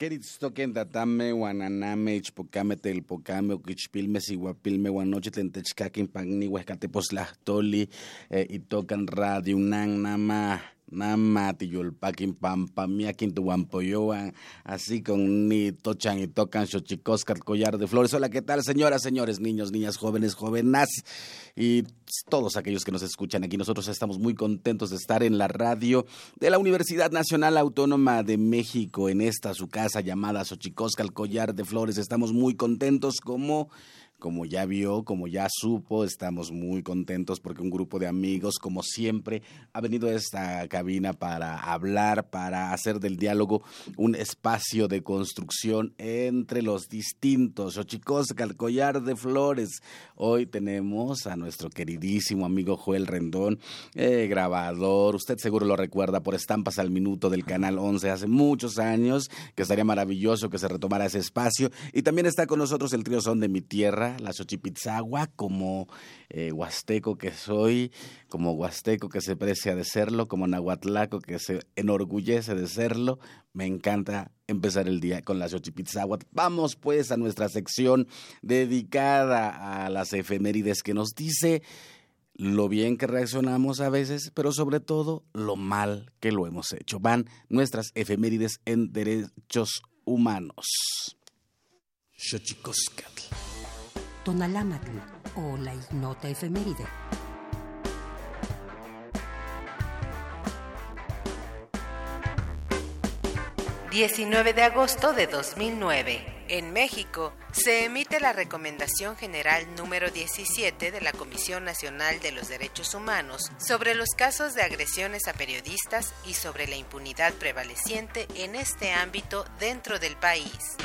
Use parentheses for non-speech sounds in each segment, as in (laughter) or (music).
Queritztoquen tatame, guananame, ichpocame, telpocame, oquichpilme, siguapilme, guanoche, tlentechcaquin, pagni, huescateposlahtoli, eh, y tocan radio, unan, nama. Nama, tiyolpaquin, pampamiaquin, tuampoyoan, así con ni tochan y tocan xochicosca, collar de flores. Hola, ¿qué tal, señoras, señores, niños, niñas, jóvenes, jóvenes y todos aquellos que nos escuchan aquí? Nosotros estamos muy contentos de estar en la radio de la Universidad Nacional Autónoma de México, en esta su casa llamada Xochicosca, collar de flores. Estamos muy contentos como como ya vio, como ya supo, estamos muy contentos porque un grupo de amigos, como siempre, ha venido a esta cabina para hablar, para hacer del diálogo un espacio de construcción entre los distintos. Ochicosca, el de flores. Hoy tenemos a nuestro queridísimo amigo Joel Rendón, eh, grabador. Usted seguro lo recuerda por Estampas al Minuto del Canal 11 hace muchos años, que estaría maravilloso que se retomara ese espacio. Y también está con nosotros el trío Son de mi Tierra la Xochipitzagua, como eh, huasteco que soy, como huasteco que se precia de serlo, como nahuatlaco que se enorgullece de serlo. Me encanta empezar el día con la Xochipitzagua. Vamos pues a nuestra sección dedicada a las efemérides que nos dice lo bien que reaccionamos a veces, pero sobre todo lo mal que lo hemos hecho. Van nuestras efemérides en derechos humanos. Xochicoscatl. Tonalámatl o la ignota efeméride. 19 de agosto de 2009. En México se emite la Recomendación General número 17 de la Comisión Nacional de los Derechos Humanos sobre los casos de agresiones a periodistas y sobre la impunidad prevaleciente en este ámbito dentro del país.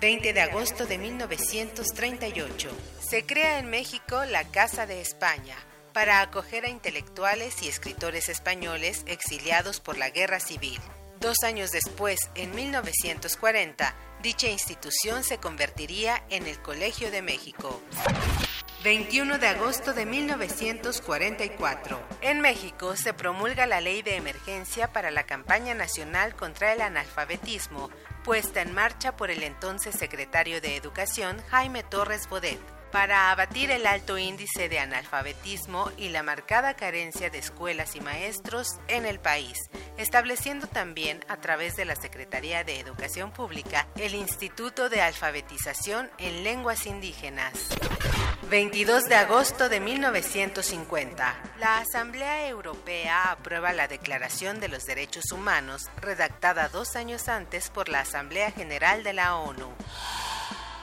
20 de agosto de 1938. Se crea en México la Casa de España para acoger a intelectuales y escritores españoles exiliados por la Guerra Civil. Dos años después, en 1940, dicha institución se convertiría en el Colegio de México. 21 de agosto de 1944. En México se promulga la Ley de Emergencia para la Campaña Nacional contra el Analfabetismo, puesta en marcha por el entonces secretario de Educación Jaime Torres Bodet para abatir el alto índice de analfabetismo y la marcada carencia de escuelas y maestros en el país, estableciendo también a través de la Secretaría de Educación Pública el Instituto de Alfabetización en Lenguas Indígenas. 22 de agosto de 1950. La Asamblea Europea aprueba la Declaración de los Derechos Humanos, redactada dos años antes por la Asamblea General de la ONU.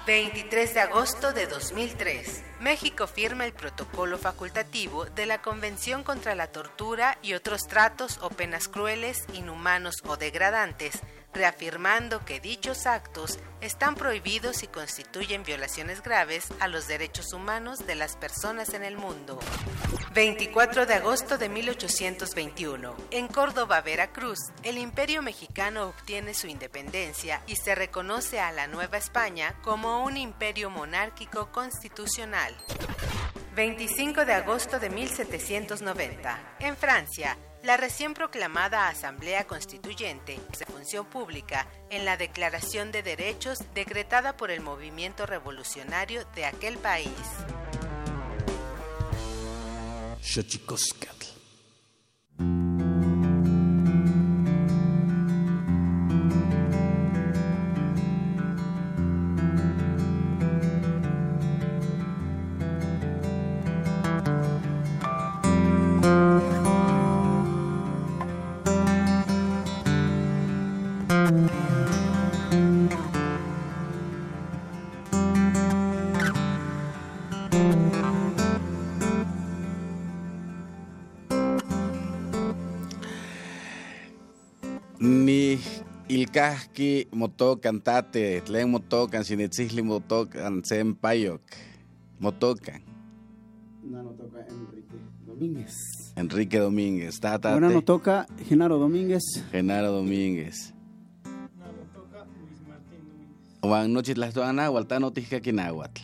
23 de agosto de 2003. México firma el protocolo facultativo de la Convención contra la Tortura y otros tratos o penas crueles, inhumanos o degradantes reafirmando que dichos actos están prohibidos y constituyen violaciones graves a los derechos humanos de las personas en el mundo. 24 de agosto de 1821. En Córdoba, Veracruz, el Imperio mexicano obtiene su independencia y se reconoce a la Nueva España como un imperio monárquico constitucional. 25 de agosto de 1790. En Francia, la recién proclamada Asamblea Constituyente de Función Pública en la Declaración de Derechos decretada por el movimiento revolucionario de aquel país. Kahki motocan tate, tlen motocan, sinitzihli motocan, sempayok, motocan. No, no toca Enrique Domínguez. Enrique Domínguez, tata. Una no toca Genaro Domínguez. Genaro Domínguez. No, no toca Luis Martín Domínguez. Juan Nochit las doana, Waltano Tijcaquinahuatl.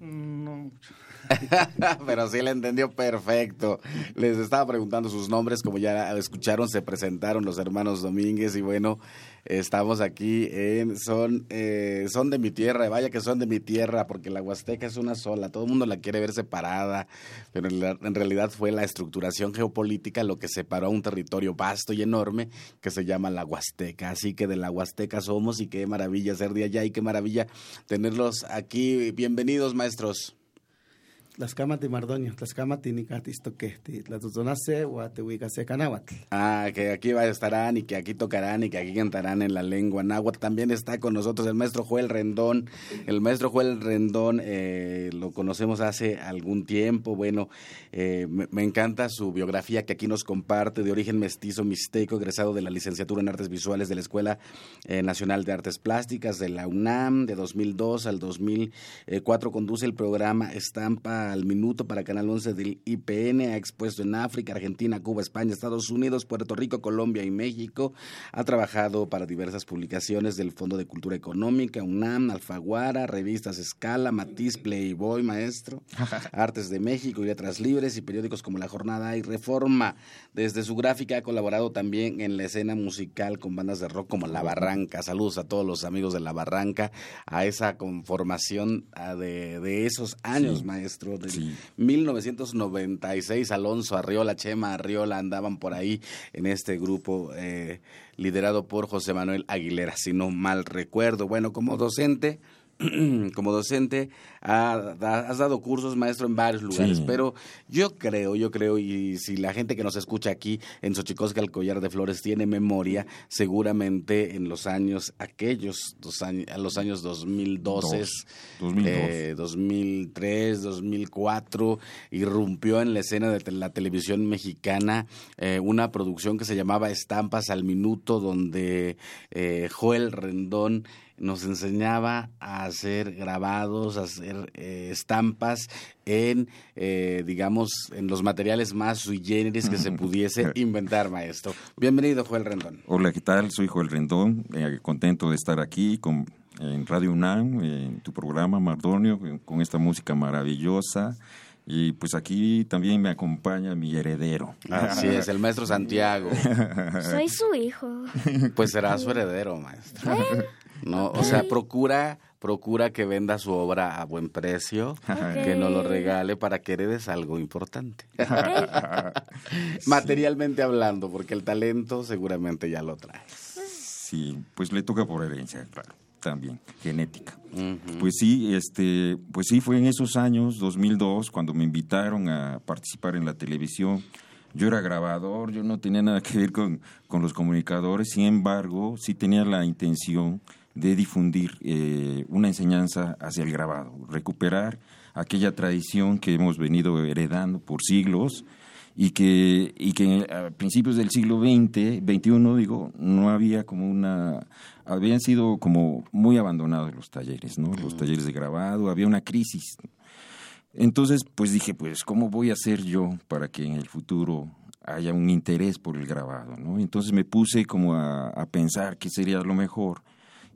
No mucho. (laughs) Pero sí le entendió perfecto. Les estaba preguntando sus nombres, como ya escucharon, se presentaron los hermanos Domínguez y bueno, estamos aquí en son eh, son de mi tierra, vaya que son de mi tierra, porque la Huasteca es una sola, todo el mundo la quiere ver separada, pero en, realidad fue la estructuración geopolítica lo que separó a un territorio vasto y enorme que se llama la Huasteca. Así que de la Huasteca somos y qué maravilla ser de allá y qué maravilla tenerlos aquí. Bienvenidos, maestros. Tlaxcamati Mardoño, Tlaxcamati Nicatistoque, Tlatzonase, Huatehuicase Canáhuatl. Ah, que aquí estarán y que aquí tocarán y que aquí cantarán en la lengua náhuatl. También está con nosotros el maestro Joel Rendón. El maestro Joel Rendón eh, lo conocemos hace algún tiempo. Bueno, eh, me, encanta su biografía que aquí nos comparte de origen mestizo mixteco, egresado de la licenciatura en Artes Visuales de la Escuela eh, Nacional de Artes Plásticas de la UNAM de 2002 al 2004. Conduce el programa Estampa al minuto para Canal 11 del IPN. Ha expuesto en África, Argentina, Cuba, España, Estados Unidos, Puerto Rico, Colombia y México. Ha trabajado para diversas publicaciones del Fondo de Cultura Económica, UNAM, Alfaguara, revistas Escala, Matiz, Playboy, Maestro, (laughs) Artes de México y Letras Libres y periódicos como La Jornada y Reforma. Desde su gráfica ha colaborado también en la escena musical con bandas de rock como La Barranca. Saludos a todos los amigos de La Barranca, a esa conformación de, de esos años, maestro, de 1996. Alonso Arriola, Chema Arriola andaban por ahí en este grupo eh, liderado por José Manuel Aguilera, si no mal recuerdo. Bueno, como docente (clears throat) como docente has dado cursos, maestro, en varios lugares, pero yo creo, yo creo, y si la gente que nos escucha aquí en Xochicosca, el Collar de Flores, tiene memoria, seguramente en los años, aquellos, dos años, a los años 2012, 2003, 2004, irrumpió en la escena de la televisión mexicana eh, una producción que se llamaba Estampas al Minuto, donde eh, Joel Rendón nos enseñaba a hacer grabados, a hacer eh, estampas en, eh, digamos, en los materiales más sui generis que se pudiese (laughs) inventar, maestro. Bienvenido, Joel Rendón. Hola, ¿qué tal? Soy Joel Rendón, eh, contento de estar aquí con, en Radio UNAM, en tu programa, Mardonio, con esta música maravillosa. Y pues aquí también me acompaña mi heredero. Así es, el maestro Santiago. (laughs) Soy su hijo. Pues será su heredero, maestro. No, o sea, procura procura que venda su obra a buen precio, que no lo regale para que heredes algo importante. (laughs) Materialmente hablando, porque el talento seguramente ya lo traes. Sí, pues le toca por herencia, claro, también, genética. Pues sí, este, pues sí, fue en esos años, 2002, cuando me invitaron a participar en la televisión. Yo era grabador, yo no tenía nada que ver con, con los comunicadores, sin embargo, sí tenía la intención de difundir eh, una enseñanza hacia el grabado, recuperar aquella tradición que hemos venido heredando por siglos y que, y que a principios del siglo XX, XXI, digo, no había como una, habían sido como muy abandonados los talleres, ¿no? Los talleres de grabado, había una crisis. Entonces, pues dije, pues, ¿cómo voy a hacer yo para que en el futuro haya un interés por el grabado, ¿no? Entonces me puse como a, a pensar qué sería lo mejor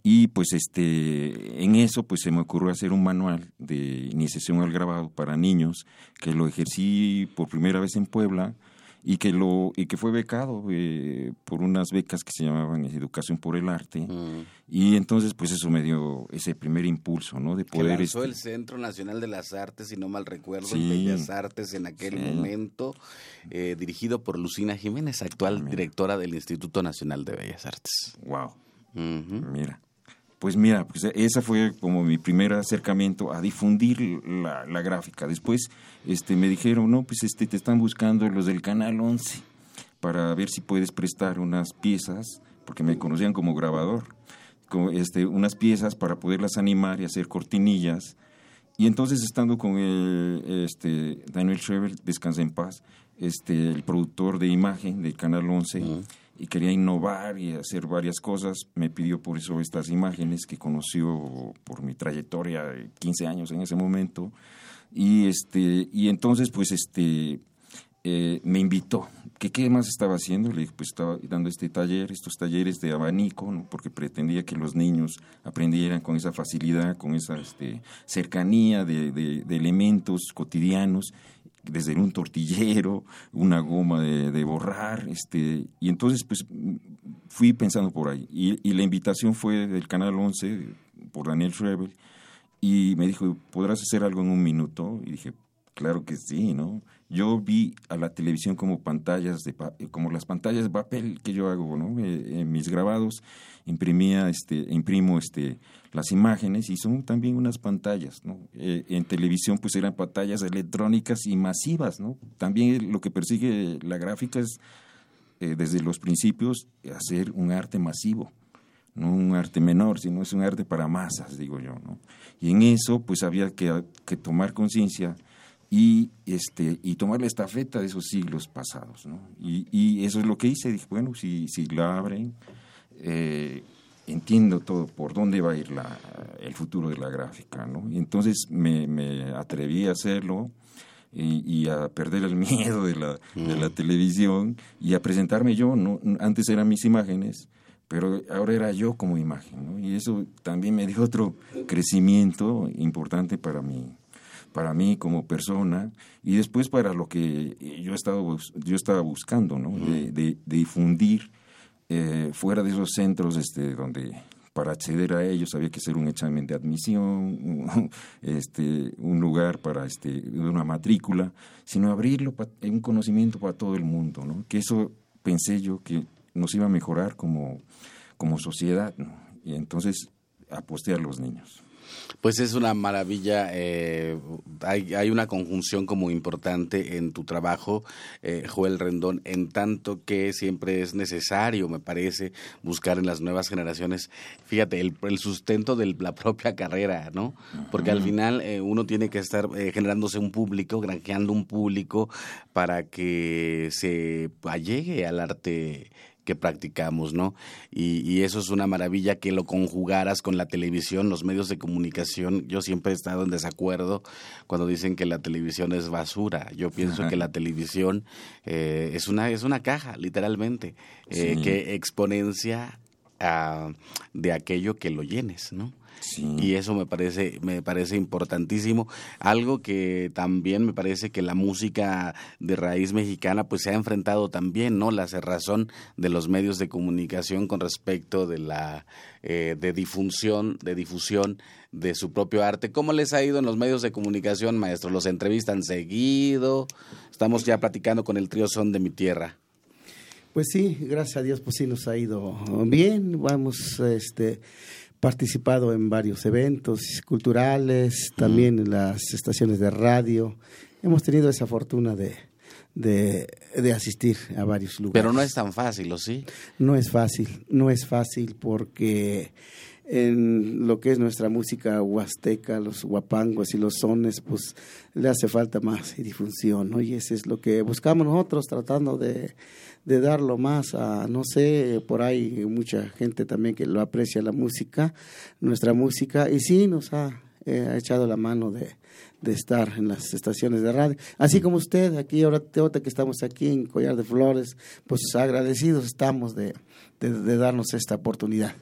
y pues este en eso pues se me ocurrió hacer un manual de iniciación al grabado para niños que lo ejercí por primera vez en Puebla y que lo y que fue becado eh, por unas becas que se llamaban Educación por el Arte. Mm. y entonces pues eso me dio ese primer impulso no de poder que lanzó el Centro Nacional de las Artes si no mal recuerdo en Bellas Artes en aquel momento eh, dirigido por Lucina Jiménez actual directora del Instituto Nacional de Bellas Artes. Wow mira pues mira, pues esa fue como mi primer acercamiento a difundir la, gráfica. Después este, me dijeron, no, pues este, te están buscando los del Canal 11 para ver si puedes prestar unas piezas, porque me conocían como grabador, este, unas piezas para poderlas animar y hacer cortinillas. Y entonces estando con este, Daniel Schreber, descansa en paz, este, el productor de imagen del Canal 11, y quería innovar y hacer varias cosas. Me pidió por eso estas imágenes que conoció por mi trayectoria de 15 años en ese momento. Y, este, y entonces, pues, este, eh, me invitó. ¿Qué, ¿Qué más estaba haciendo? Le dije, pues estaba dando este taller, estos talleres de abanico, porque pretendía que los niños aprendieran con esa facilidad, con esa este, cercanía de, de elementos cotidianos desde un tortillero, una goma de, borrar, este, y entonces pues fui pensando por ahí. Y, la invitación fue del Canal 11 por Daniel Schrebel y me dijo, ¿podrás hacer algo en un minuto? Y dije, claro que sí, ¿no? Yo vi a la televisión como pantallas de como las pantallas de papel que yo hago, ¿no? Eh, en mis grabados imprimía este imprimo este las imágenes y son también unas pantallas, ¿no? Eh, en televisión pues eran pantallas electrónicas y masivas, ¿no? También lo que persigue la gráfica es eh, desde los principios hacer un arte masivo, no un arte menor, sino es un arte para masas, digo yo, ¿no? Y en eso pues había que, que tomar conciencia y este y tomar la estafeta de esos siglos pasados, ¿no? Y, y eso es lo que hice, dije, bueno, si, si la abren, eh, entiendo todo por dónde va a ir la, el futuro de la gráfica, ¿no? Y entonces me, me atreví a hacerlo y, a perder el (laughs) miedo de la, de la televisión y a presentarme yo, ¿no? Antes eran mis imágenes, pero ahora era yo como imagen, ¿no? Y eso también me dio otro crecimiento importante para mí, para mí como persona y después para lo que yo, he estado, yo estaba buscando, ¿no? de, de difundir eh, fuera de esos centros este, donde para acceder a ellos había que hacer un examen de admisión, (laughs) este, un lugar para este, una matrícula, sino abrirlo para un conocimiento para todo el mundo, ¿no? que eso pensé yo que nos iba a mejorar como, como sociedad, ¿no? y entonces aposté a los niños. Pues es una maravilla. Eh, hay, hay, una conjunción como importante en tu trabajo, eh, Joel Rendón, en tanto que siempre es necesario, me parece, buscar en las nuevas generaciones, fíjate, el, el sustento de la (laughs) propia carrera, ¿no? Porque al final eh, uno tiene que estar generándose un público, granjeando un público para que se allegue al arte que practicamos, ¿no? Y, eso es una maravilla que lo conjugaras con la televisión, los medios de comunicación. Yo siempre he estado en desacuerdo cuando dicen que la televisión es basura. Yo pienso que la televisión eh, es, una, es una caja, literalmente, eh, que exponencia ah, de aquello que lo llenes, ¿no? Y eso me parece, me parece importantísimo. Algo que también me parece que la música de raíz mexicana pues se ha enfrentado también, ¿no? La cerrazón de los medios de comunicación con respecto de la eh, de difusión, de difusión de su propio arte. ¿Cómo les ha ido en los medios de comunicación, maestro? ¿Los entrevistan seguido? Estamos ya platicando con el trío Son de mi Tierra. Pues sí, gracias a Dios, pues sí nos ha ido bien. Vamos, este, participado en varios eventos culturales, también en las estaciones de radio. Hemos tenido esa fortuna de, de, asistir a varios lugares. Pero no es tan fácil, ¿o sí? No es fácil, no es fácil porque en lo que es nuestra música huasteca, los guapangos y los sones, pues le hace falta más difusión, ¿no? Y eso es lo que buscamos nosotros, tratando de, de darlo más a, no sé, por ahí mucha gente también que lo aprecia la música, nuestra música, y sí nos ha, eh, echado la mano de, de estar en las estaciones de radio. Así como usted, aquí ahora, que estamos aquí en Collar de Flores, pues agradecidos estamos de, de darnos esta oportunidad.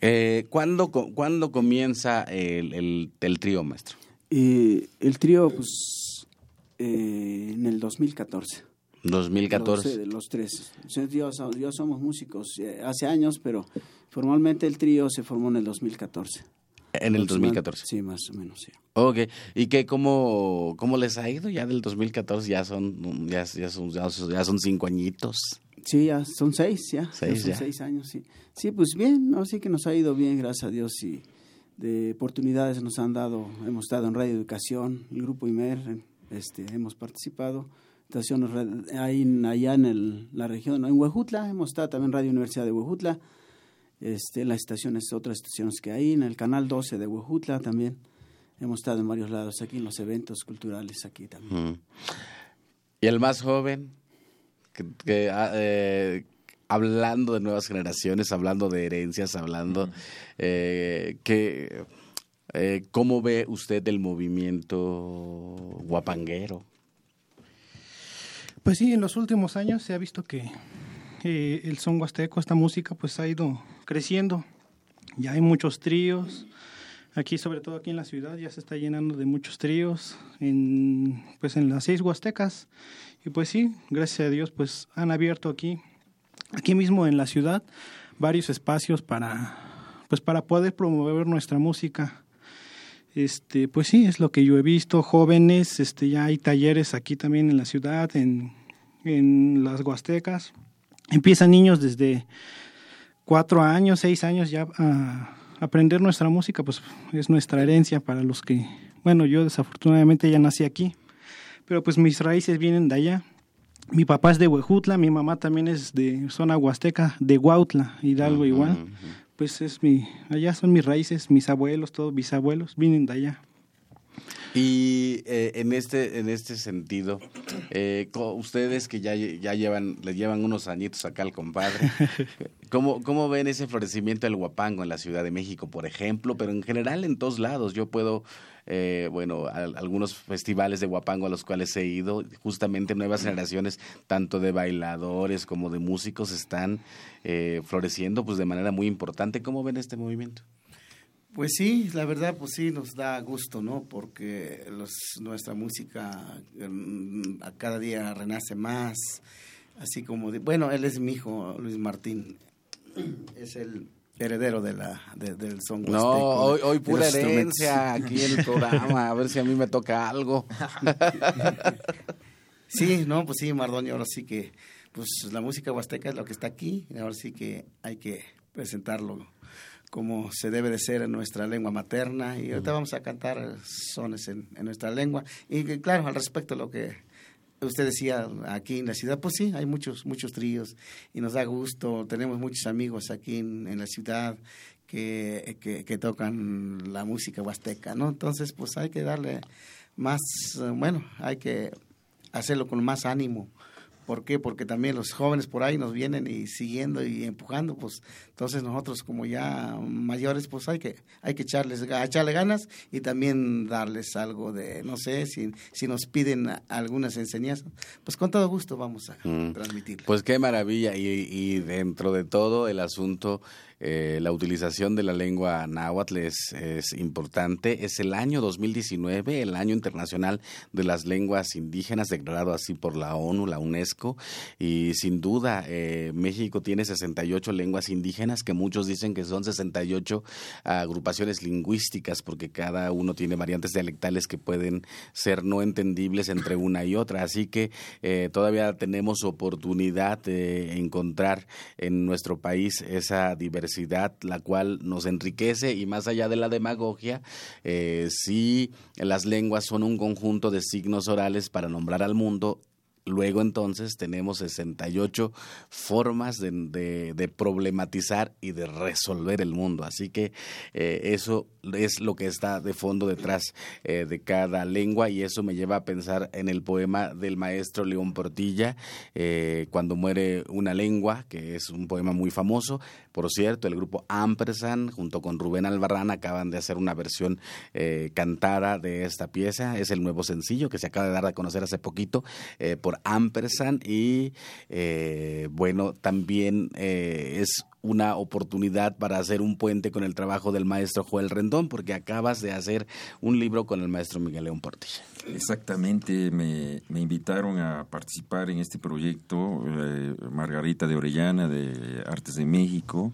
Eh, ¿cuándo, ¿Cuándo comienza el, el, trío, maestro? Eh, el trío, pues, eh, en el 2014. 2014. Los, los tres. Yo, yo, somos músicos eh, hace años, pero formalmente el trío se formó en el 2014. En el 2014. Sí, más o menos, sí. Ok. ¿Y qué, cómo, cómo les ha ido ya del 2014? Ya son, ya, ya son, ya son cinco añitos. Sí, ya son seis, ya. Seis, son seis años, sí. Sí, pues bien, ¿no? sí que nos ha ido bien, gracias a Dios, y de oportunidades nos han dado, hemos estado en Radio Educación, el Grupo IMER, este, hemos participado, estaciones ahí, allá en el, la región, en Huejutla, hemos estado también en Radio Universidad de Huejutla, este, en las estaciones, otras estaciones que hay, en el Canal 12 de Huejutla también, hemos estado en varios lados, aquí en los eventos culturales, aquí también. ¿Y el más joven? Que, ah, eh, hablando de nuevas generaciones, hablando de herencias, hablando eh, que eh, cómo ve usted el movimiento guapanguero. Pues sí, en los últimos años se ha visto que el son huasteco, esta música, pues ha ido creciendo. Ya hay muchos tríos. Aquí, sobre todo aquí en la ciudad, ya se está llenando de muchos tríos, en, pues en las seis huastecas y pues sí, gracias a Dios, pues han abierto aquí, aquí mismo en la ciudad, varios espacios para, pues para poder promover nuestra música. Este, pues sí, es lo que yo he visto, jóvenes, este, ya hay talleres aquí también en la ciudad, en, en las Huastecas. Empiezan niños desde cuatro años, seis años ya a aprender nuestra música, pues es nuestra herencia para los que, bueno, yo desafortunadamente ya nací aquí pero pues mis raíces vienen de allá. Mi papá es de Huejutla, mi mamá también es de zona huasteca, de Huautla, Hidalgo igual. Pues es mi, allá son mis raíces, mis abuelos, todos bisabuelos, vienen de allá. Y eh, en este en este sentido, eh, ustedes que ya, ya llevan le llevan unos añitos acá al compadre, (laughs) ¿cómo, ¿cómo ven ese florecimiento del guapango en la Ciudad de México, por ejemplo, pero en general en todos lados? Yo puedo eh, bueno, algunos festivales de guapango a los cuales he ido, justamente nuevas generaciones, tanto de bailadores como de músicos, están eh, floreciendo pues de manera muy importante. ¿Cómo ven este movimiento? Pues sí, la verdad, pues sí, nos da gusto, ¿no? Porque nuestra música mm, a cada día renace más, así como bueno, él es mi hijo, Luis Martín, es el heredero de la, del son No, hoy, hoy pura herencia aquí en el programa, a ver si a mí me toca algo. (laughs) sí, no, pues sí, Mardonio, ahora sí que, pues la música huasteca es lo que está aquí, ahora sí que hay que presentarlo como se debe de ser en nuestra lengua materna y ahorita vamos a cantar sones en, en nuestra lengua y claro, al respecto lo que usted decía aquí en la ciudad, pues sí, hay muchos, muchos tríos y nos da gusto. Tenemos muchos amigos aquí en, la ciudad que, que, tocan la música huasteca, ¿no? Entonces, pues hay que darle más, bueno, hay que hacerlo con más ánimo ¿Por qué? Porque también los jóvenes por ahí nos vienen y siguiendo y empujando, pues entonces nosotros como ya mayores, pues hay que hay que echarles echarle ganas y también darles algo de, no sé, si, si nos piden algunas enseñanzas, pues con todo gusto vamos a mm. transmitir. Pues qué maravilla y, y dentro de todo el asunto eh, la utilización de la lengua náhuatl es, importante. Es el año 2019, el año internacional de las lenguas indígenas, declarado así por la ONU, la UNESCO, y sin duda eh, México tiene 68 lenguas indígenas, que muchos dicen que son 68 agrupaciones lingüísticas, porque cada uno tiene variantes dialectales que pueden ser no entendibles entre una y otra. Así que eh, todavía tenemos oportunidad de encontrar en nuestro país esa diversidad la cual nos enriquece y más allá de la demagogia, eh, si las lenguas son un conjunto de signos orales para nombrar al mundo, Luego entonces tenemos 68 formas de, de, problematizar y de resolver el mundo. Así que eh, eso es lo que está de fondo detrás eh, de cada lengua y eso me lleva a pensar en el poema del maestro León Portilla, Cuando muere una lengua, que es un poema muy famoso. Por cierto, el grupo Ampersand junto con Rubén Albarrán acaban de hacer una versión cantada de esta pieza. Es el nuevo sencillo que se acaba de dar a conocer hace poquito por Ampersand y eh, bueno, también eh, es una oportunidad para hacer un puente con el trabajo del maestro Joel Rendón, porque acabas de hacer un libro con el maestro Miguel León Portilla. Exactamente, me, invitaron a participar en este proyecto eh, Margarita de Orellana de Artes de México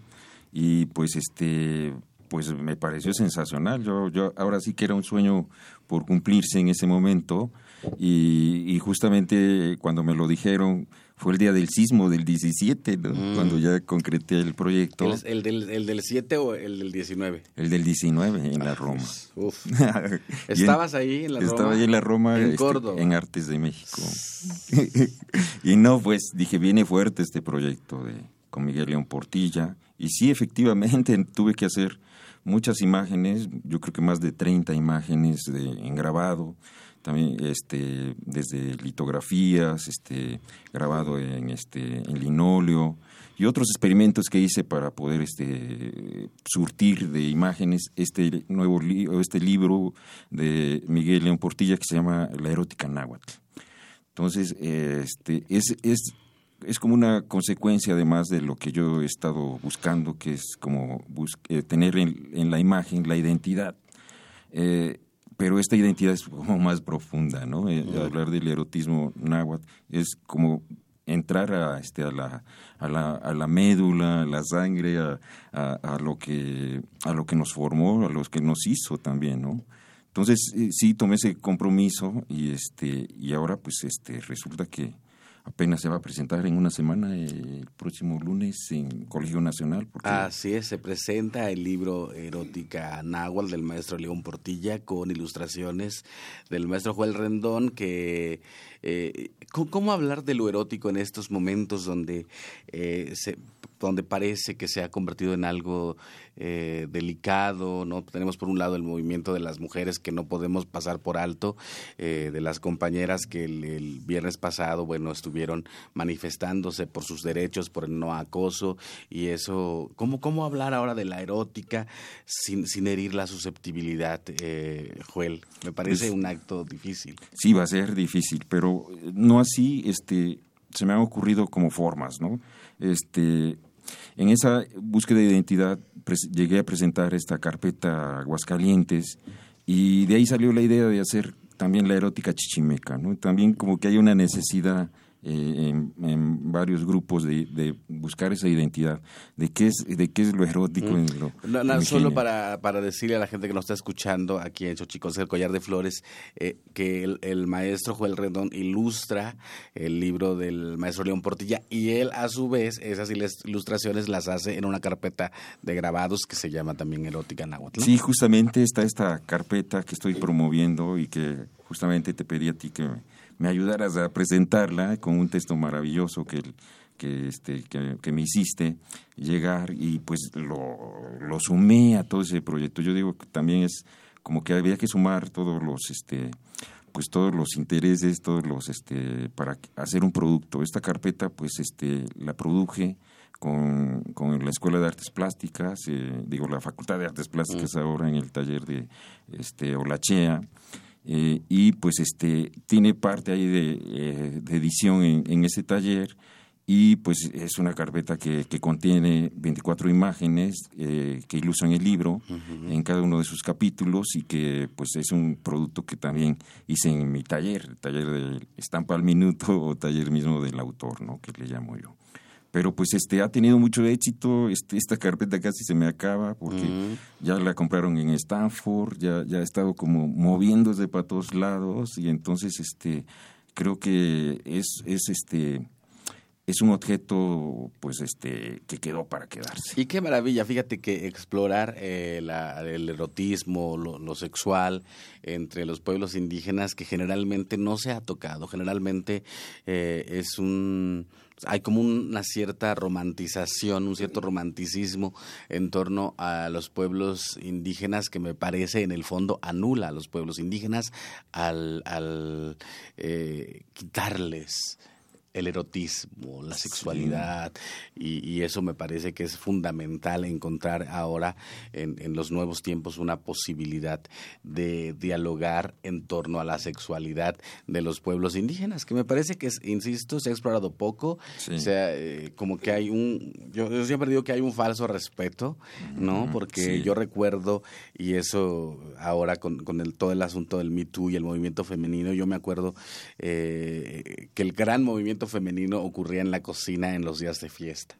y pues este pues me pareció sensacional. Yo, yo ahora sí que era un sueño por cumplirse en ese momento y, justamente cuando me lo dijeron fue el día del sismo del 17, mm. cuando ya concreté el proyecto. ¿El, del, ¿El, del, 7 o el del 19? El del 19 en la ah, Roma. Uf. (laughs) ¿Estabas ahí en la Roma? Estaba ahí en la Roma, en, este, en Artes de México. (laughs) y no, pues dije, viene fuerte este proyecto de con Miguel León Portilla. Y sí, efectivamente, (laughs) tuve que hacer muchas imágenes, yo creo que más de 30 imágenes de, en grabado también este desde litografías este grabado en este en linóleo y otros experimentos que hice para poder este surtir de imágenes este nuevo este libro de Miguel León Portilla que se llama La erótica náhuatl entonces este es, es es como una consecuencia además de lo que yo he estado buscando, que es como eh, tener en, la imagen la identidad. Eh, pero esta identidad es como más profunda, ¿no? Eh, hablar del erotismo náhuatl es como entrar a, este, a, la, a, la, a la médula, a la sangre, a, a, lo que, a lo que nos formó, a lo que nos hizo también, ¿no? Entonces, sí tomé ese compromiso y, este, y ahora pues este, resulta que apenas se va a presentar en una semana, el próximo lunes en Colegio Nacional. Así es, se presenta el libro Erótica Náhuatl del maestro León Portilla con ilustraciones del maestro Joel Rendón que... Eh, ¿Cómo hablar de lo erótico en estos momentos donde eh, se donde parece que se ha convertido en algo eh, delicado, ¿no? Tenemos por un lado el movimiento de las mujeres que no podemos pasar por alto, eh, de las compañeras que el, viernes pasado, bueno, estuvieron manifestándose por sus derechos, por el no acoso, y eso, ¿cómo, cómo hablar ahora de la erótica sin, sin herir la susceptibilidad, eh, Joel? Me parece pues un acto difícil. Sí, va a ser difícil, pero no así, este, se me han ocurrido como formas, ¿no? Este, en esa búsqueda de identidad llegué a presentar esta carpeta Aguascalientes y de ahí salió la idea de hacer también la erótica chichimeca, ¿no? También como que hay una necesidad eh, en, varios grupos de, buscar esa identidad. De qué es de qué es lo erótico en lo no, solo para, para decirle a la gente que nos está escuchando aquí en Chochicos el collar de flores eh, que el, maestro Joel Rendón ilustra el libro del maestro León Portilla y él a su vez esas ilustraciones las hace en una carpeta de grabados que se llama también erótica náhuatl sí justamente está esta carpeta que estoy promoviendo y que justamente te pedí a ti que me ayudaras a presentarla con un texto maravilloso que, que, este, que, me hiciste llegar y pues lo, lo, sumé a todo ese proyecto. Yo digo que también es como que había que sumar todos los este pues todos los intereses, todos los este para hacer un producto. Esta carpeta pues este la produje con, con la Escuela de Artes Plásticas, eh, digo la Facultad de Artes Plásticas ahora en el taller de este Olachea eh, y pues este tiene parte ahí de, eh, edición en, ese taller y pues es una carpeta que, que contiene 24 imágenes eh, que ilustran el libro en cada uno de sus capítulos y que pues es un producto que también hice en mi taller, el taller de estampa al minuto (laughs) o taller mismo del autor, ¿no? que le llamo yo pero pues este ha tenido mucho éxito este, esta carpeta casi se me acaba porque ya la compraron en Stanford ya ya ha estado como moviéndose para todos lados y entonces este creo que es es este es un objeto pues este que quedó para quedarse. Y qué maravilla fíjate que explorar eh, el erotismo lo, lo, sexual entre los pueblos indígenas que generalmente no se ha tocado generalmente eh, es un hay como una cierta romantización, un cierto romanticismo en torno a los pueblos indígenas que me parece en el fondo anula a los pueblos indígenas al, al eh, quitarles el erotismo, la sexualidad, y, eso me parece que es fundamental encontrar ahora en, en, los nuevos tiempos una posibilidad de dialogar en torno a la sexualidad de los pueblos indígenas, que me parece que, es, insisto, se ha explorado poco, o sea, eh, como que hay un, yo, siempre digo que hay un falso respeto, ¿no? Porque yo recuerdo, y eso ahora con, con el, todo el asunto del Me Too y el movimiento femenino, yo me acuerdo eh, que el gran movimiento femenino ocurría en la cocina en los días de fiesta,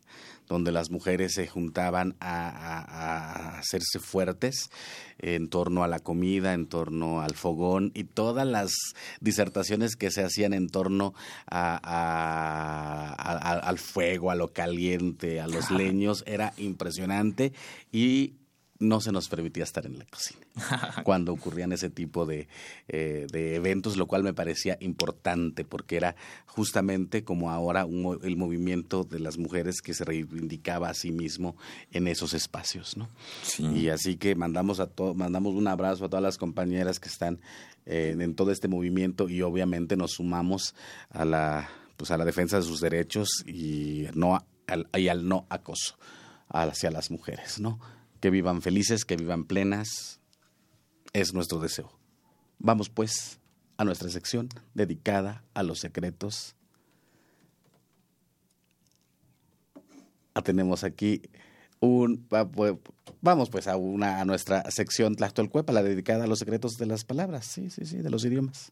donde las mujeres se juntaban a, hacerse fuertes en torno a la comida, en torno al fogón y todas las disertaciones que se hacían en torno al fuego, a lo caliente, a los leños, era impresionante y no se nos permitía estar en la cocina (laughs) cuando ocurrían ese tipo de, eh, de, eventos, lo cual me parecía importante porque era justamente como ahora el movimiento de las mujeres que se reivindicaba a sí mismo en esos espacios, ¿no? Y así que mandamos a mandamos un abrazo a todas las compañeras que están eh, en todo este movimiento y obviamente nos sumamos a la pues a la defensa de sus derechos y no al, y al no acoso hacia las mujeres, ¿no? Que vivan felices, que vivan plenas, es nuestro deseo. Vamos pues a nuestra sección dedicada a los secretos. Tenemos aquí un vamos pues a una nuestra sección Tlactolcuepa, la dedicada a los secretos de las palabras, sí, sí, sí, de los idiomas.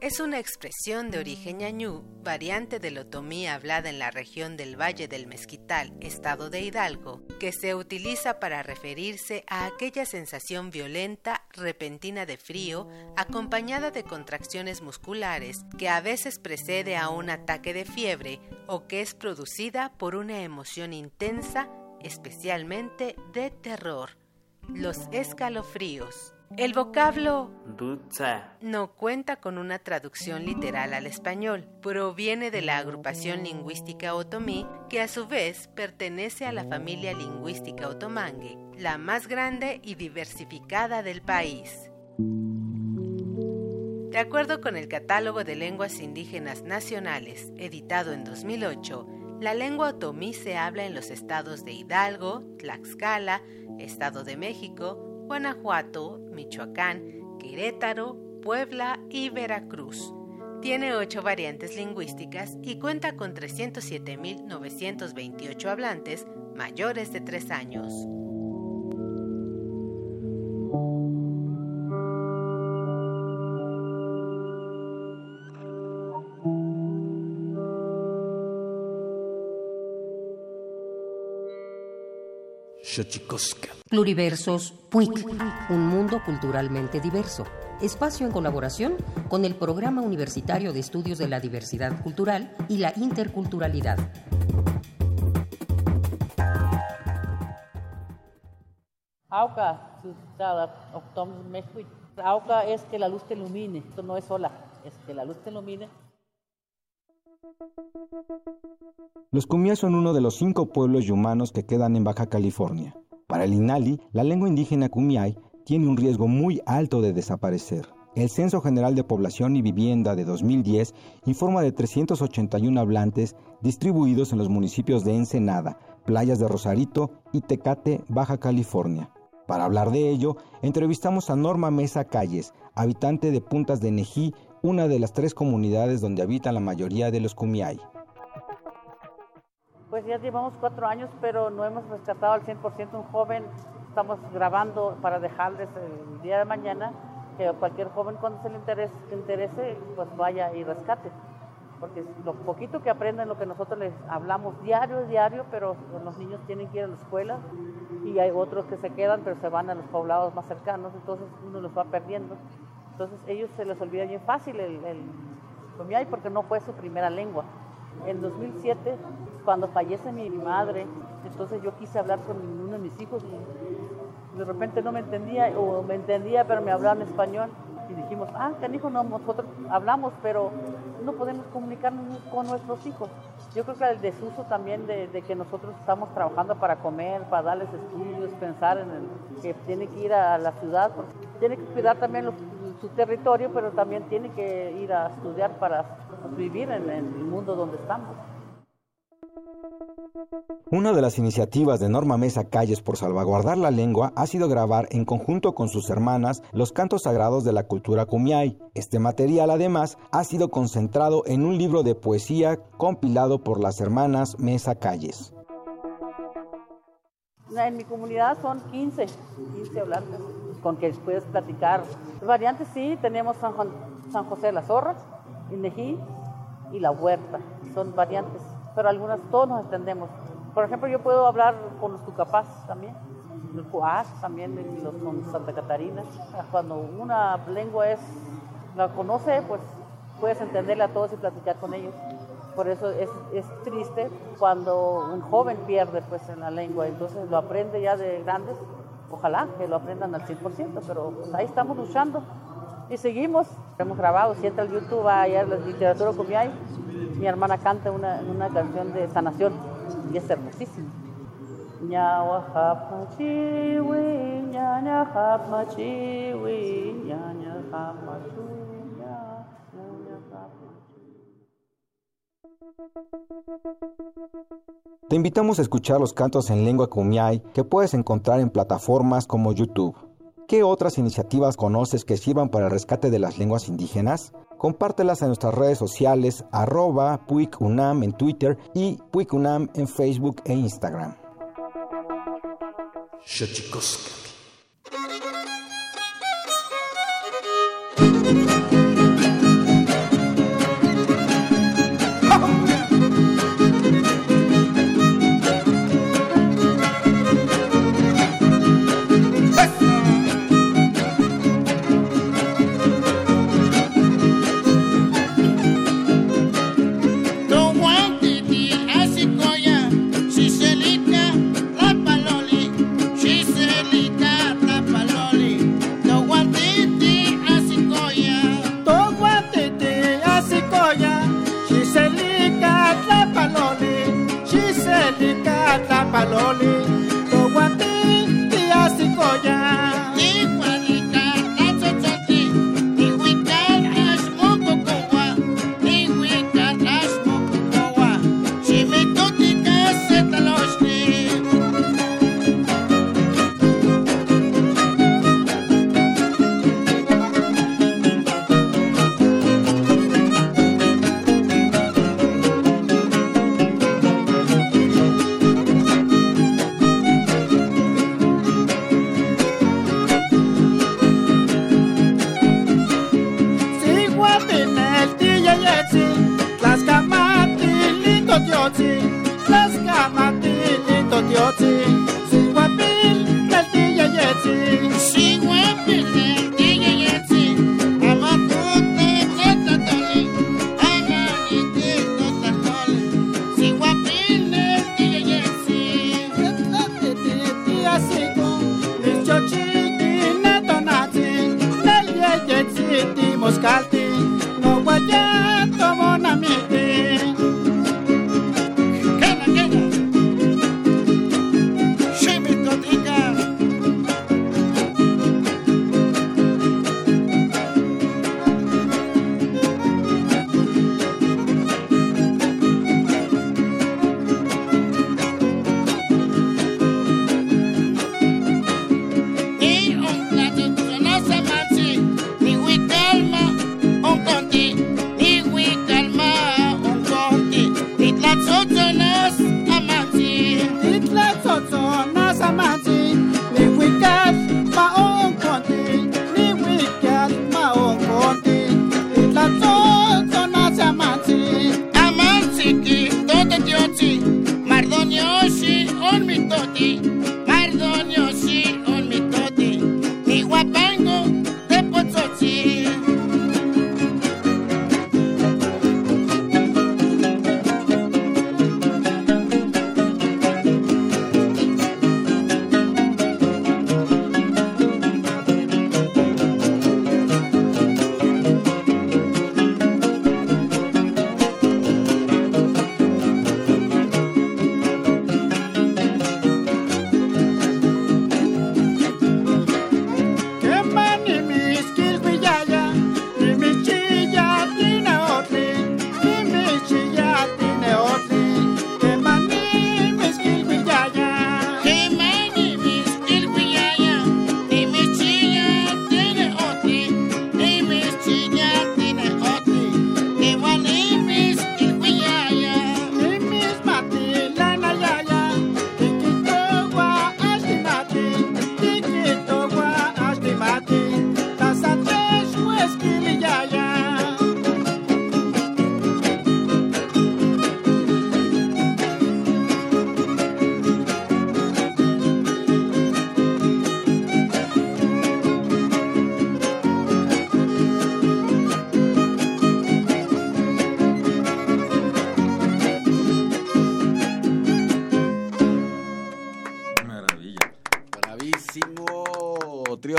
es una expresión de origen ñañú, variante del otomí hablada en la región del Valle del Mezquital, estado de Hidalgo, que se utiliza para referirse a aquella sensación violenta, repentina de frío, acompañada de contracciones musculares, que a veces precede a un ataque de fiebre o que es producida por una emoción intensa, especialmente de terror. Los escalofríos. El vocablo no cuenta con una traducción literal al español. Proviene de la agrupación lingüística otomí, que a su vez pertenece a la familia lingüística otomangue, la más grande y diversificada del país. De acuerdo con el Catálogo de Lenguas Indígenas Nacionales, editado en 2008, la lengua otomí se habla en los estados de Hidalgo, Tlaxcala, Estado de México, Guanajuato, Michoacán, Querétaro, Puebla y Veracruz. Tiene ocho variantes lingüísticas y cuenta con 307.928 hablantes mayores de tres años. Pluriversos PUIC, un mundo culturalmente diverso. Espacio en colaboración con el Programa Universitario de Estudios de la Diversidad Cultural y la Interculturalidad. Auca, Auca es que la luz te ilumine, esto no es sola, es que la luz te ilumine los Kumiai son uno de los cinco pueblos y humanos que quedan en Baja California. Para el INALI, la lengua indígena Kumiai tiene un riesgo muy alto de desaparecer. El Censo General de Población y Vivienda de 2010 informa de 381 hablantes distribuidos en los municipios de Ensenada, Playas de Rosarito y Tecate, Baja California. Para hablar de ello, entrevistamos a Norma Mesa Calles, habitante de Puntas de Nejí, una de las tres comunidades donde habitan la mayoría de los Kumiai. Pues ya llevamos cuatro años, pero no hemos rescatado al 100% un joven. Estamos grabando para dejarles el día de mañana que cualquier joven cuando se le interese, interese pues vaya y rescate. Porque lo poquito que aprenden, lo que nosotros les hablamos diario, diario, pero los niños tienen que ir a la escuela y hay otros que se quedan, pero se van a los poblados más cercanos, entonces uno los va perdiendo. Entonces ellos se les olvida bien fácil el, el porque no fue su primera lengua. En 2007 cuando fallece mi madre, entonces yo quise hablar con uno de mis hijos y de repente no me entendía, o me entendía, pero me hablaba en español. Y dijimos, ah, canijo, no, nosotros hablamos, pero no podemos comunicarnos con nuestros hijos. Yo creo que el desuso también de, que nosotros estamos trabajando para comer, para darles estudios, pensar en que tiene que ir a la ciudad, tiene que cuidar también su territorio, pero también tiene que ir a estudiar para vivir en el mundo donde estamos. Una de las iniciativas de Norma Mesa Calles por salvaguardar la lengua ha sido grabar en conjunto con sus hermanas los cantos sagrados de la cultura kumiai. Este material además ha sido concentrado en un libro de poesía compilado por las hermanas Mesa Calles. En mi comunidad son 15, 15 hablantes con que puedes platicar. Variantes sí, tenemos San, José de las Zorras, Inejí y La Huerta. Son variantes pero algunas todos nos entendemos. Por ejemplo, yo puedo hablar con los tucapás también, los cuás también, los con Santa Catarina. Cuando una lengua es, la conoce, pues puedes entenderla a todos y platicar con ellos. Por eso es, es triste cuando un joven pierde pues en la lengua, entonces lo aprende ya de grandes. Ojalá que lo aprendan al 100%, pero pues, ahí estamos luchando y seguimos. Hemos grabado, si entra al YouTube, allá la literatura como hay, mi hermana canta una, una canción de sanación y es hermosísima. Te invitamos a escuchar los cantos en lengua kumiai que puedes encontrar en plataformas como YouTube. ¿Qué otras iniciativas conoces que sirvan para el rescate de las lenguas indígenas? Compártelas en nuestras redes sociales, arroba PuicUNAM en Twitter y PuicUNAM en Facebook e Instagram. paloli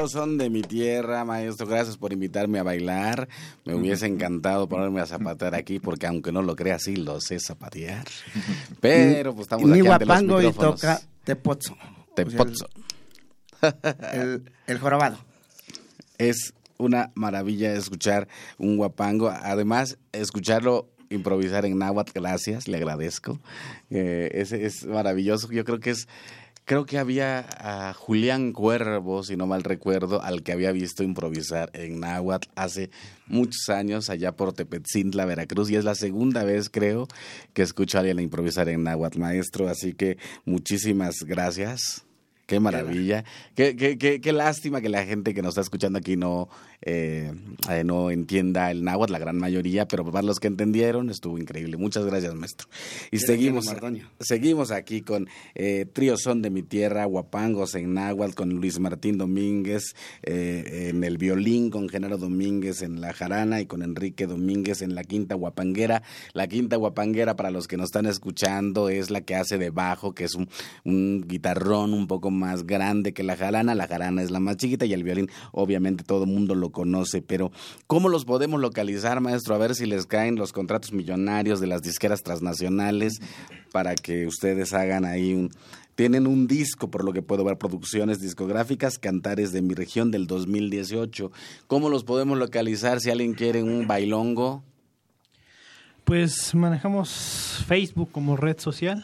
Son de mi tierra, maestro. Gracias por invitarme a bailar. Me hubiese encantado ponerme a zapatear aquí porque aunque no lo crea, sí lo sé zapatear. Pero pues estamos aquí ante los guapango y toca tepozzo. Tepozzo. (laughs) El, el jorobado. Es una maravilla escuchar un guapango. Además, escucharlo improvisar en náhuatl, gracias, le agradezco. Eh, es, es maravilloso. Yo creo que es creo que había a Julián Cuervo, si no mal recuerdo, al que había visto improvisar en náhuatl hace muchos años allá por Tepetzintla, Veracruz, y es la segunda vez, creo, que escucho a alguien improvisar en náhuatl, maestro, así que muchísimas gracias. Qué maravilla. Qué, qué, qué, qué lástima que la gente que nos está escuchando aquí no, eh, eh, no entienda el náhuatl, la gran mayoría, pero para los que entendieron estuvo increíble. Muchas gracias, maestro. Y seguimos, seguimos aquí con eh, Trío Son de mi Tierra, Guapangos en náhuatl, con Luis Martín Domínguez eh, en el violín, con Genaro Domínguez en la jarana y con Enrique Domínguez en la quinta guapanguera. La quinta guapanguera, para los que nos están escuchando, es la que hace de bajo, que es un, un guitarrón un poco más grande que la jarana. La jarana es la más chiquita y el violín, obviamente, todo el mundo lo conoce. Pero, ¿cómo los podemos localizar, maestro? A ver si les caen los contratos millonarios de las disqueras transnacionales para que ustedes hagan ahí un. Tienen un disco, por lo que puedo ver, producciones discográficas, Cantares de mi región del 2018. ¿Cómo los podemos localizar si alguien quiere un bailongo? Pues manejamos Facebook como red social.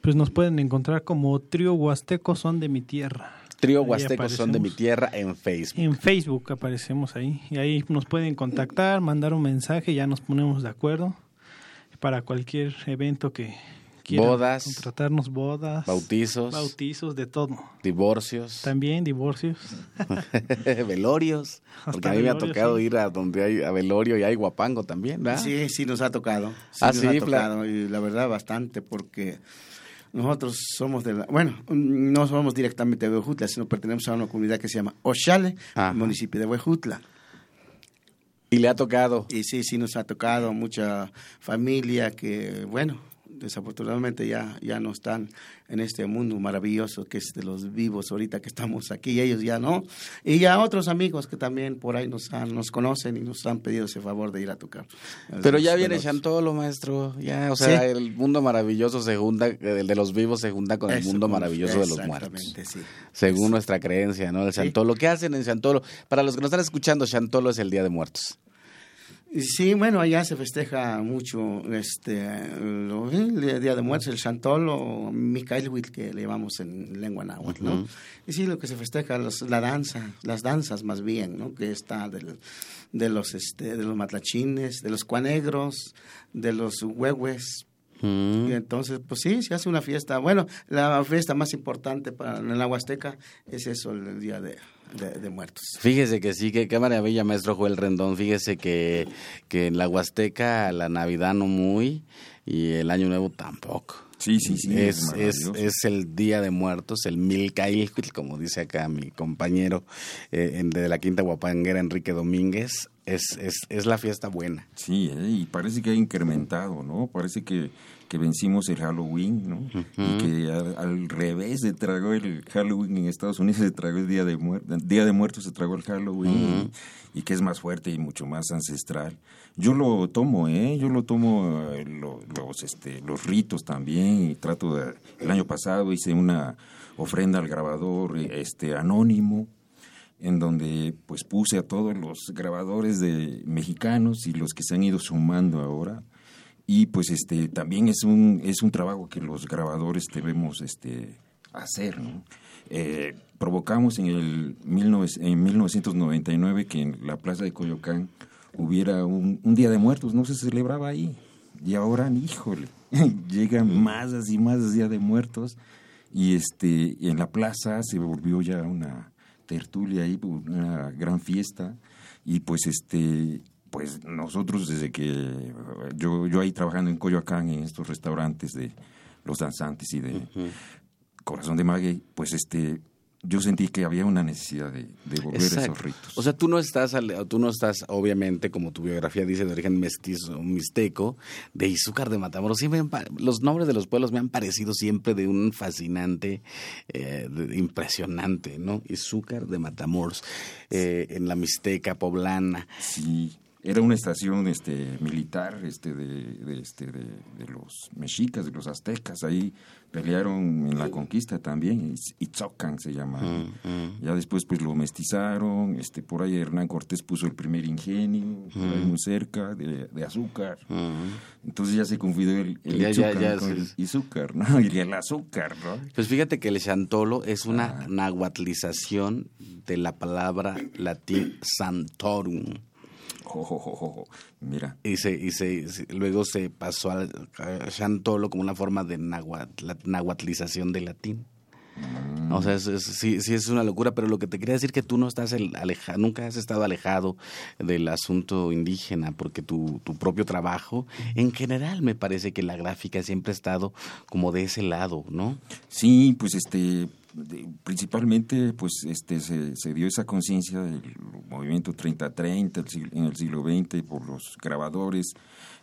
Pues nos pueden encontrar como Trío Huasteco Son de mi Tierra. Trío Huasteco Son de mi. Tierra en Facebook. En Facebook aparecemos ahí. Y ahí nos pueden contactar, mandar un mensaje, ya nos ponemos de acuerdo para cualquier evento que, bodas, contratarnos bodas, bautizos, bautizos, de todo. Divorcios. También divorcios. (laughs) velorios. porque a mí me ha tocado ir a donde hay a velorio y hay guapango también, ¿verdad? Sí, sí nos ha tocado. Sí Ah, nos sí, ha tocado y la verdad bastante porque nosotros somos de la, bueno, no somos directamente de Huejutla, sino pertenecemos a una comunidad que se llama Oshale, Ajá. municipio de Huejutla. Y le ha tocado. Y sí, sí nos ha tocado mucha familia que, bueno, desafortunadamente ya, ya no están en este mundo maravilloso que es de los vivos ahorita que estamos aquí, ellos ya no. Y ya otros amigos que también por ahí nos, han- nos conocen y nos han pedido ese favor de ir a tocar. Pero ya Los viene velorios. Chantolo, maestro. Ya, o sea, Sí. el mundo maravilloso se junta, el de los vivos se junta con el mundo maravilloso de los muertos. exactamente, sí. Según nuestra creencia, ¿no? El Chantolo. ¿Qué hacen en Chantolo? Para los que nos están escuchando, Chantolo es el Día de Muertos. Sí, bueno, allá se festeja mucho este lo- el Día de Muertos, el Chantol o Mikaelhuitl, que le llamamos en lengua náhuatl, ¿no? Y sí, lo que se festeja, los- la danza, las danzas más bien, ¿no? Que está del- de los este de los matlachines, de los cuanegros, de los huehues. Y entonces, pues sí, se hace una fiesta. Bueno, la fiesta más importante para en la Huasteca es eso, el Día de, de- de Muertos. Fíjese que sí, que qué maravilla, maestro Joel Rendón. Fíjese que, que en la Huasteca la Navidad no muy y el Año Nuevo tampoco. Sí, sí, sí, Es, es es, el Día de Muertos, el Milcailhuitl, como dice acá mi compañero eh, en- de la Quinta Guapanguera, Enrique Domínguez. Es, es, es la fiesta buena. Sí, eh, y parece que ha incrementado, ¿no? Parece que, que vencimos el Halloween, ¿no? Y que al, al revés se tragó el Halloween en Estados Unidos, se tragó el Día de Muertos, Día de Muertos se tragó el Halloween, y, y que es más fuerte y mucho más ancestral. Yo lo tomo, ¿eh? Yo lo tomo eh, lo- los, este, los ritos también, y trato de... El año pasado hice una ofrenda al grabador este, anónimo, en donde pues puse a todos los grabadores de mexicanos y los que se han ido sumando ahora y pues este también es un es un trabajo que los grabadores debemos este hacer ¿no? Eh, provocamos en el 19 en 1999 que en la plaza de Coyoacán hubiera un, día de muertos no se celebraba ahí y ahora híjole (laughs) llegan más y más día de muertos y este en la plaza se volvió ya una tertulia ahí, una gran fiesta y pues este pues nosotros desde que eh, yo yo ahí trabajando en Coyoacán en estos restaurantes de los danzantes y de Corazón de Maguey, pues este yo sentí que había una necesidad de, de volver a esos ritos. O sea, tú no estás, tú no estás, obviamente, como tu biografía dice, de origen mestizo, mixteco, de Izúcar de Matamoros. Siempre me han pa- los nombres de los pueblos me han parecido siempre de un fascinante, eh, de- impresionante, ¿no? Izúcar de Matamoros, eh, en la Mixteca poblana. Sí, era una estación este militar este de, de, este de, de los mexicas, de los aztecas, ahí pelearon en la conquista también, Itz- Itzocan se llama. Ya después pues lo mestizaron, este por ahí Hernán Cortés puso el primer ingenio, por ahí muy cerca de, de azúcar. Entonces ya se confundió el, el Ya, ya, Itzucan ya, con sí. el azúcar, ¿no? (laughs) Y el azúcar, ¿no? Pues fíjate que el chantolo es Ah. una nahuatlización de la palabra latín santorum. Jo, jo, jo, jo, jo. Mira. Y, se, y se, se- luego se pasó al a chantolo como una forma de nahuatl- la- nahuatlización del latín. Mm. O sea, es- es- sí, sí es una locura, pero lo que te quería decir que tú no estás el- aleja, nunca has estado alejado del asunto indígena, porque tu, tu propio trabajo, en general me parece que la gráfica siempre ha estado como de ese lado, ¿no? Sí, pues este principalmente pues este se, dio esa conciencia del movimiento 30-30 el siglo- en el siglo XX por los grabadores,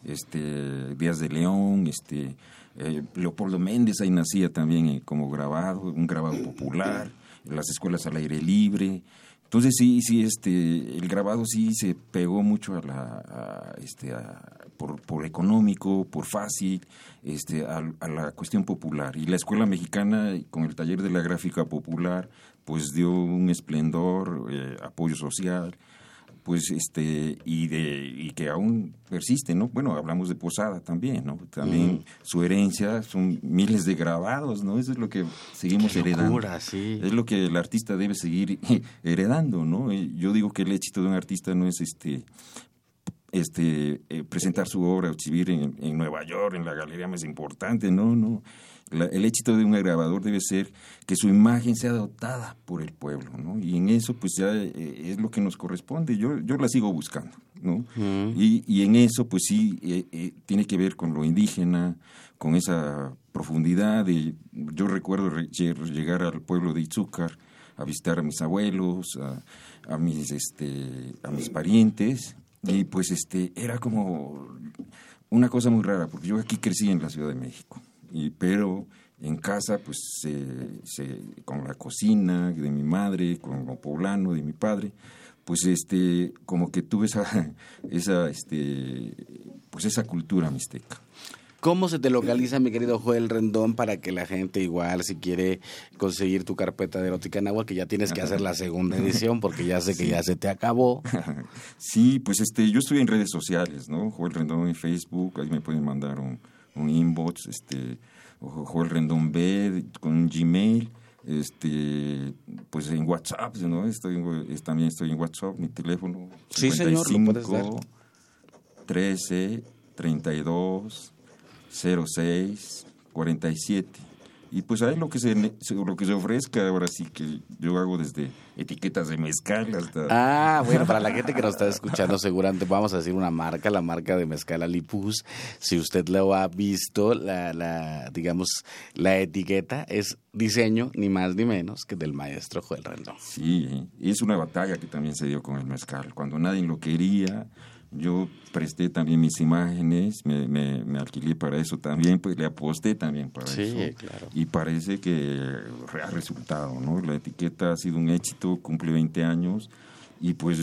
este Díaz de León, este eh, Leopoldo Méndez ahí nacía también eh, como grabado, un grabado popular, las escuelas al aire libre. Entonces sí, sí, este, el grabado sí se pegó mucho a la, a, este, a- por, por económico, por fácil, este, a, a la cuestión popular. Y la escuela mexicana, con el taller de la gráfica popular, pues dio un esplendor, eh, apoyo social, pues este, y de, y que aún persiste, ¿no? Bueno, hablamos de Posada también, ¿no? También su herencia son miles de grabados, ¿no? Eso es lo que seguimos Qué heredando. locura, sí. Es lo que el artista debe seguir (laughs) heredando, ¿no? Yo digo que el éxito de un artista no es este este, eh, presentar su obra, exhibir en, en, Nueva York, en la galería más importante, no, no. el éxito de un grabador debe ser que su imagen sea adoptada por el pueblo, ¿no? Y en eso, pues ya eh, es lo que nos corresponde. Yo, yo la sigo buscando, ¿no? y, y, en eso, pues sí, eh, tiene que ver con lo indígena, con esa profundidad. De, yo recuerdo llegar al pueblo de Izúcar a visitar a mis abuelos, a, a mis, este, a mis parientes, y pues este, era como una cosa muy rara, porque yo aquí crecí en la Ciudad de México, y, pero en casa, pues se, con la cocina de mi madre, con lo poblano de mi padre, pues este, como que tuve esa, (laughs) esa, este, pues esa cultura mixteca. ¿Cómo se te localiza, mi querido Joel Rendón, para que la gente igual, si quiere conseguir tu carpeta de erótica en agua, que ya tienes que hacer la segunda edición, porque ya sé que ya se te acabó? Sí, pues este, yo estoy en redes sociales, ¿no? Joel Rendón en Facebook, ahí me pueden mandar un, inbox, este, Joel Rendón B con un Gmail este pues en WhatsApp no estoy también estoy en WhatsApp mi teléfono sí señor 13 32 06 47 y pues ahí lo que se lo que se ofrezca ahora sí que yo hago desde etiquetas de mezcal hasta ah bueno para la gente que nos está escuchando seguramente vamos a decir una marca la marca de mezcal Alipus. Si usted lo ha visto la, la digamos la etiqueta es diseño ni más ni menos que del maestro Joel Rendón. Sí es una batalla que también se dio con el mezcal. Cuando nadie lo quería yo presté también mis imágenes, me, me, alquilé para eso también, pues le aposté también para sí, eso. Claro. Y parece que ha resultado, ¿no? La etiqueta ha sido un éxito, cumple 20 años y pues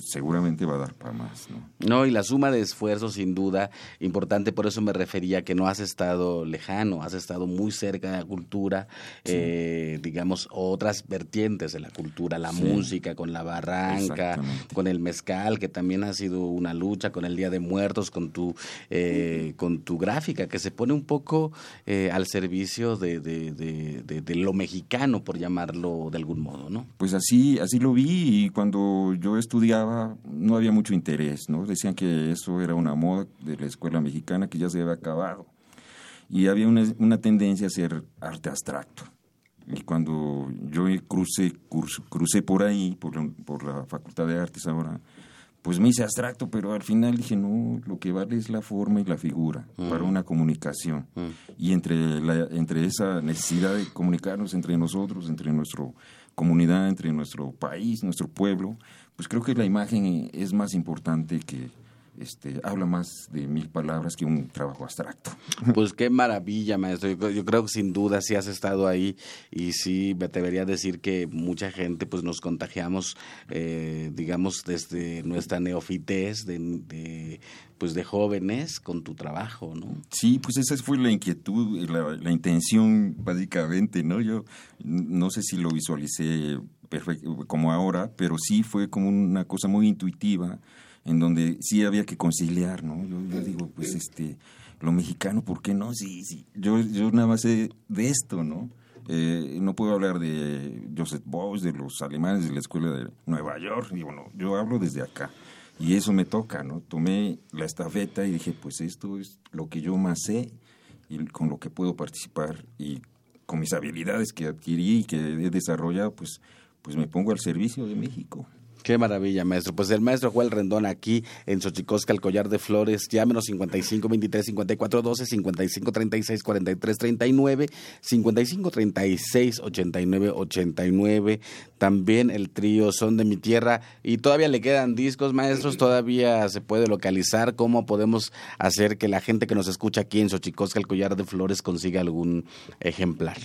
seguramente va a dar para más. ¿no? no, y la suma de esfuerzos sin duda importante, por eso me refería que no has estado lejano, has estado muy cerca de la cultura, eh, digamos, otras vertientes de la cultura, la música, con la barranca, con el mezcal, que también ha sido una lucha, con el Día de Muertos, con tu, eh, con tu gráfica, que se pone un poco eh, al servicio de, de, de, de, lo mexicano, por llamarlo de algún modo, ¿no? Pues así, así lo vi y cuando yo estudiaba no había mucho interés, ¿no? Decían que eso era una moda de la escuela mexicana que ya se había acabado. Y había una, una tendencia a hacer arte abstracto. Y cuando yo crucé, crucé por ahí, por la, por la Facultad de Artes ahora, pues me hice abstracto, pero al final dije, no, lo que vale es la forma y la figura para una comunicación. Y entre, la, entre esa necesidad de comunicarnos entre nosotros, entre nuestro comunidad, entre nuestro país, nuestro pueblo, pues creo que la imagen es más importante que, este, habla más de mil palabras que un trabajo abstracto. (laughs) Pues qué maravilla, maestro. Yo, creo que sin duda sí has estado ahí y sí me debería decir que mucha gente pues nos contagiamos, eh, digamos, desde nuestra neofitez de, pues de jóvenes con tu trabajo, ¿no? Sí, pues esa fue la inquietud, la, la intención básicamente, ¿no? Yo no sé si lo visualicé perfecto, como ahora, pero sí fue como una cosa muy intuitiva en donde sí había que conciliar, ¿no? Yo, digo, pues este, lo mexicano, ¿por qué no? Sí, sí, yo, yo nada más sé de esto, ¿no? Eh, no puedo hablar de Joseph Beuys, de los alemanes de la escuela de Nueva York, y bueno, yo hablo desde acá. Y eso me toca, ¿no? Tomé la estafeta y dije, pues esto es lo que yo más sé y con lo que puedo participar y con mis habilidades que adquirí y que he desarrollado, pues, pues me pongo al servicio de México. Qué maravilla, maestro. Pues el maestro Joel Rendón aquí en Xochicosca, el collar de flores. Llámenos 55 23 54 12, 55 36 43 39, 55 36 89 89. También el trío Son de mi Tierra. Y todavía le quedan discos, maestros. Todavía se puede localizar. ¿Cómo podemos hacer que la gente que nos escucha aquí en Xochicosca, el collar de flores, consiga algún ejemplar?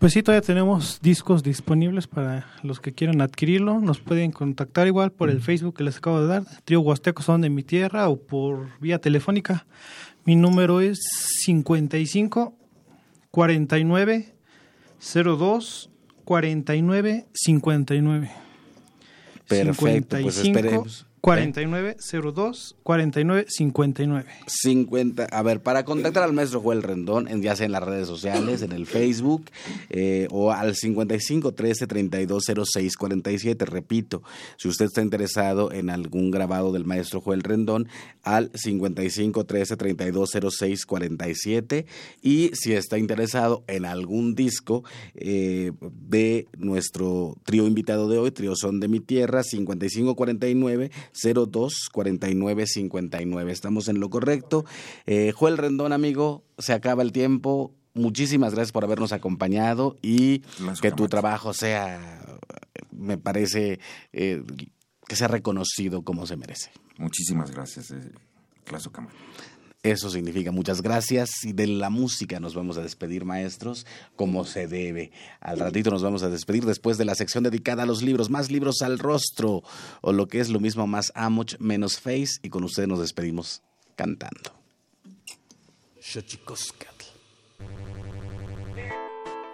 Pues sí, todavía tenemos discos disponibles para los que quieran adquirirlo. Nos pueden contactar igual por el Facebook que les acabo de dar, Trío Huasteco Son de mi Tierra, o por vía telefónica. Mi número es 55 49 02 49 59. Perfecto, pues esperemos. 4902 4959. 50. A ver, para contactar al maestro Joel Rendón, en, ya sea en las redes sociales, en el Facebook, eh, o al 55 13 32 06 47. Repito, si usted está interesado en algún grabado del maestro Joel Rendón, al 55 13 32 06 47. Y si está interesado en algún disco eh, de nuestro trío invitado de hoy, Trío Son de mi Tierra, 55 49 02 49 59. Estamos en lo correcto. Eh, Joel Rendón, amigo, se acaba el tiempo. Muchísimas gracias por habernos acompañado y que tu trabajo sea, me parece, eh, que sea reconocido como se merece. Muchísimas gracias, eh, Claso Camacho. Eso significa muchas gracias y de la música nos vamos a despedir, maestros, como se debe. Al ratito nos vamos a despedir después de la sección dedicada a los libros, más libros al rostro, o lo que es lo mismo, más Amoch menos Face, y con ustedes nos despedimos cantando.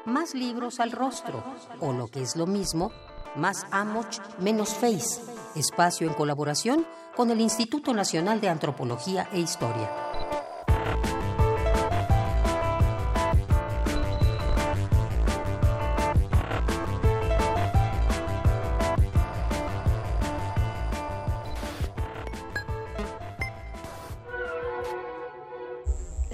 Más libros al rostro, o lo que es lo mismo, más Amoch menos Face, espacio en colaboración con el Instituto Nacional de Antropología e Historia.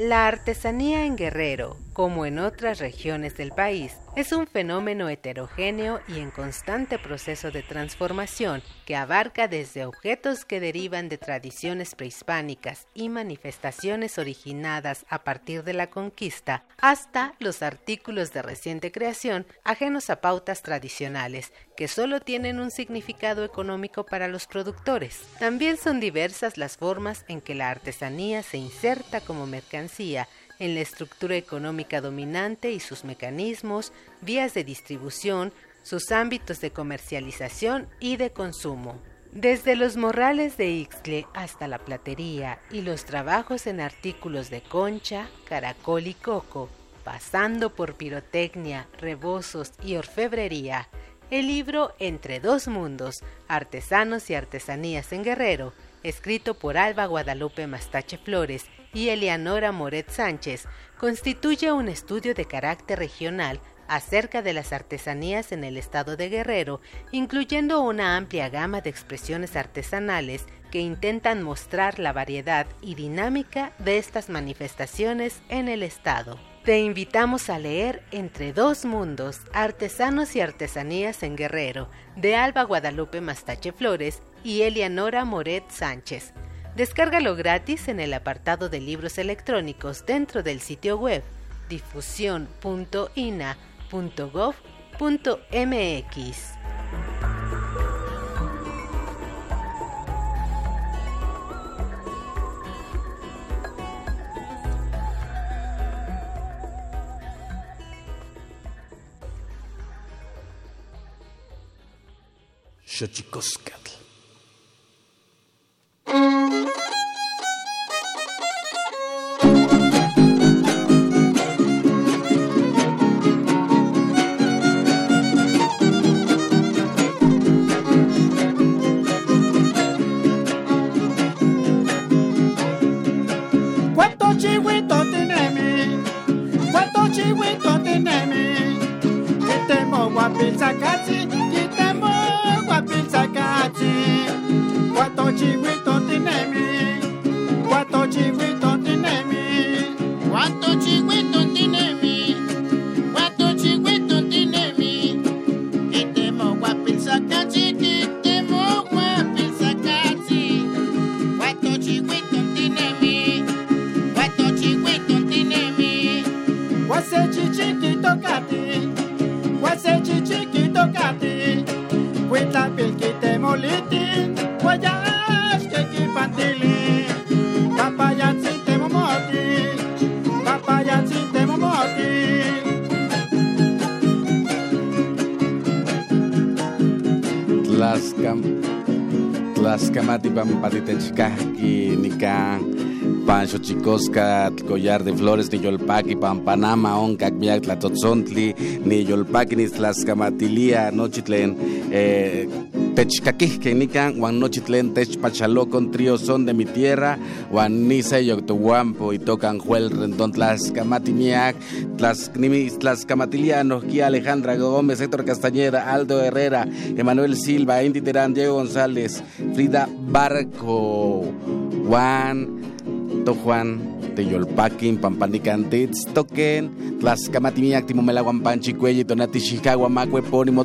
La artesanía en Guerrero, como en otras regiones del país, es un fenómeno heterogéneo y en constante proceso de transformación que abarca desde objetos que derivan de tradiciones prehispánicas y manifestaciones originadas a partir de la conquista hasta los artículos de reciente creación ajenos a pautas tradicionales que solo tienen un significado económico para los productores. También son diversas las formas en que la artesanía se inserta como mercancía en la estructura económica dominante y sus mecanismos, vías de distribución, sus ámbitos de comercialización y de consumo. Desde los morrales de Ixtle hasta la platería y los trabajos en artículos de concha, caracol y coco, pasando por pirotecnia, rebozos y orfebrería, el libro Entre dos mundos, artesanos y artesanías en Guerrero, escrito por Alba Guadalupe Mastache Flores y Eleanora Moret Sánchez, constituye un estudio de carácter regional acerca de las artesanías en el estado de Guerrero, incluyendo una amplia gama de expresiones artesanales que intentan mostrar la variedad y dinámica de estas manifestaciones en el estado. Te invitamos a leer Entre dos mundos, artesanos y artesanías en Guerrero, de Alba Guadalupe Mastache Flores y Eleanora Moret Sánchez. Descárgalo gratis en el apartado de libros electrónicos dentro del sitio web difusión.ina.gov.mx. wapita kati kitambo wapita kati watochi witoti nemi watochi witoti nemi watochi witoti Nica, Pancho Chicosca, Collar de Flores, ni Yolpaki, Pampanama, Oncac, Miac, Tlatotzontli, ni Yolpaki, ni Tlaxcamatilia, Nochitlen, eh, Techcaquisque nican, Juan Nochitlen Techpachalo con trío son de mi tierra, Juan Nisa y Octohuampo y tocan Juel Rendón Tlascamatimiac, Tlascamatilianos, Guía Alejandra Gómez, Héctor Castañeda, Aldo Herrera, Emanuel Silva, Indy Terán, Diego González, Frida Barco, Juan, Tojuan, Teyolpaquin, Pampanicantitz, Toquen, Tlascamatimiac, Timomela Guampanchi, Cuelli, Tonati, Chicago, Macue, Pónimo.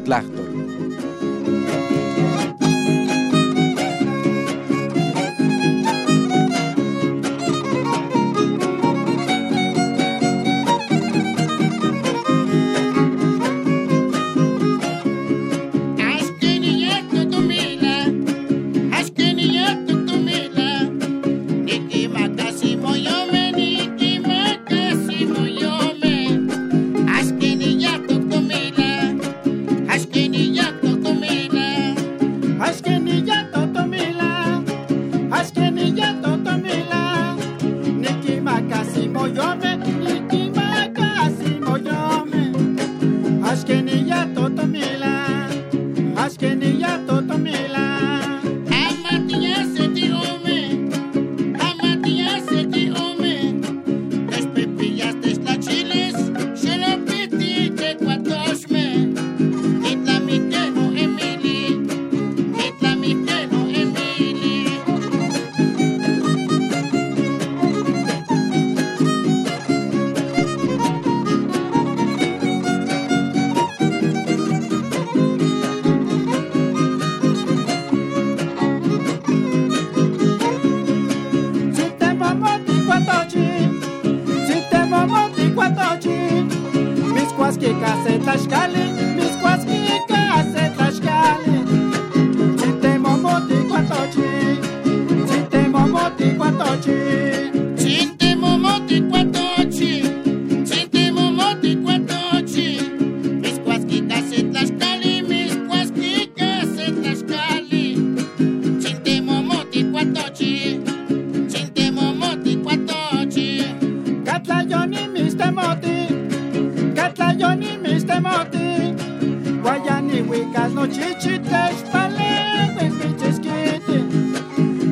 Guayani, huicas, no chichites, palengues, michisquite,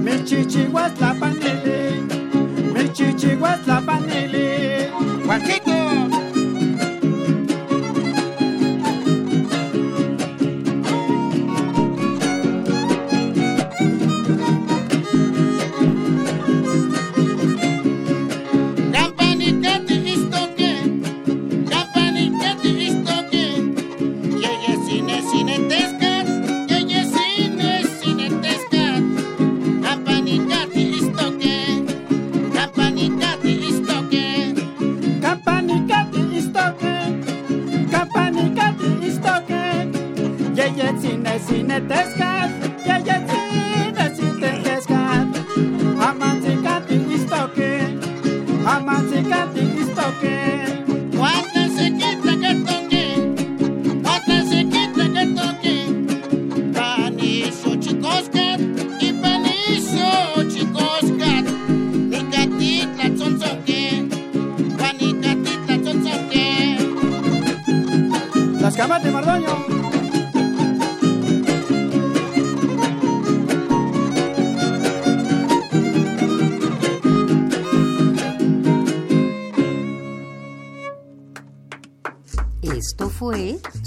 michichiguas, la panili, michichiguas, la panili.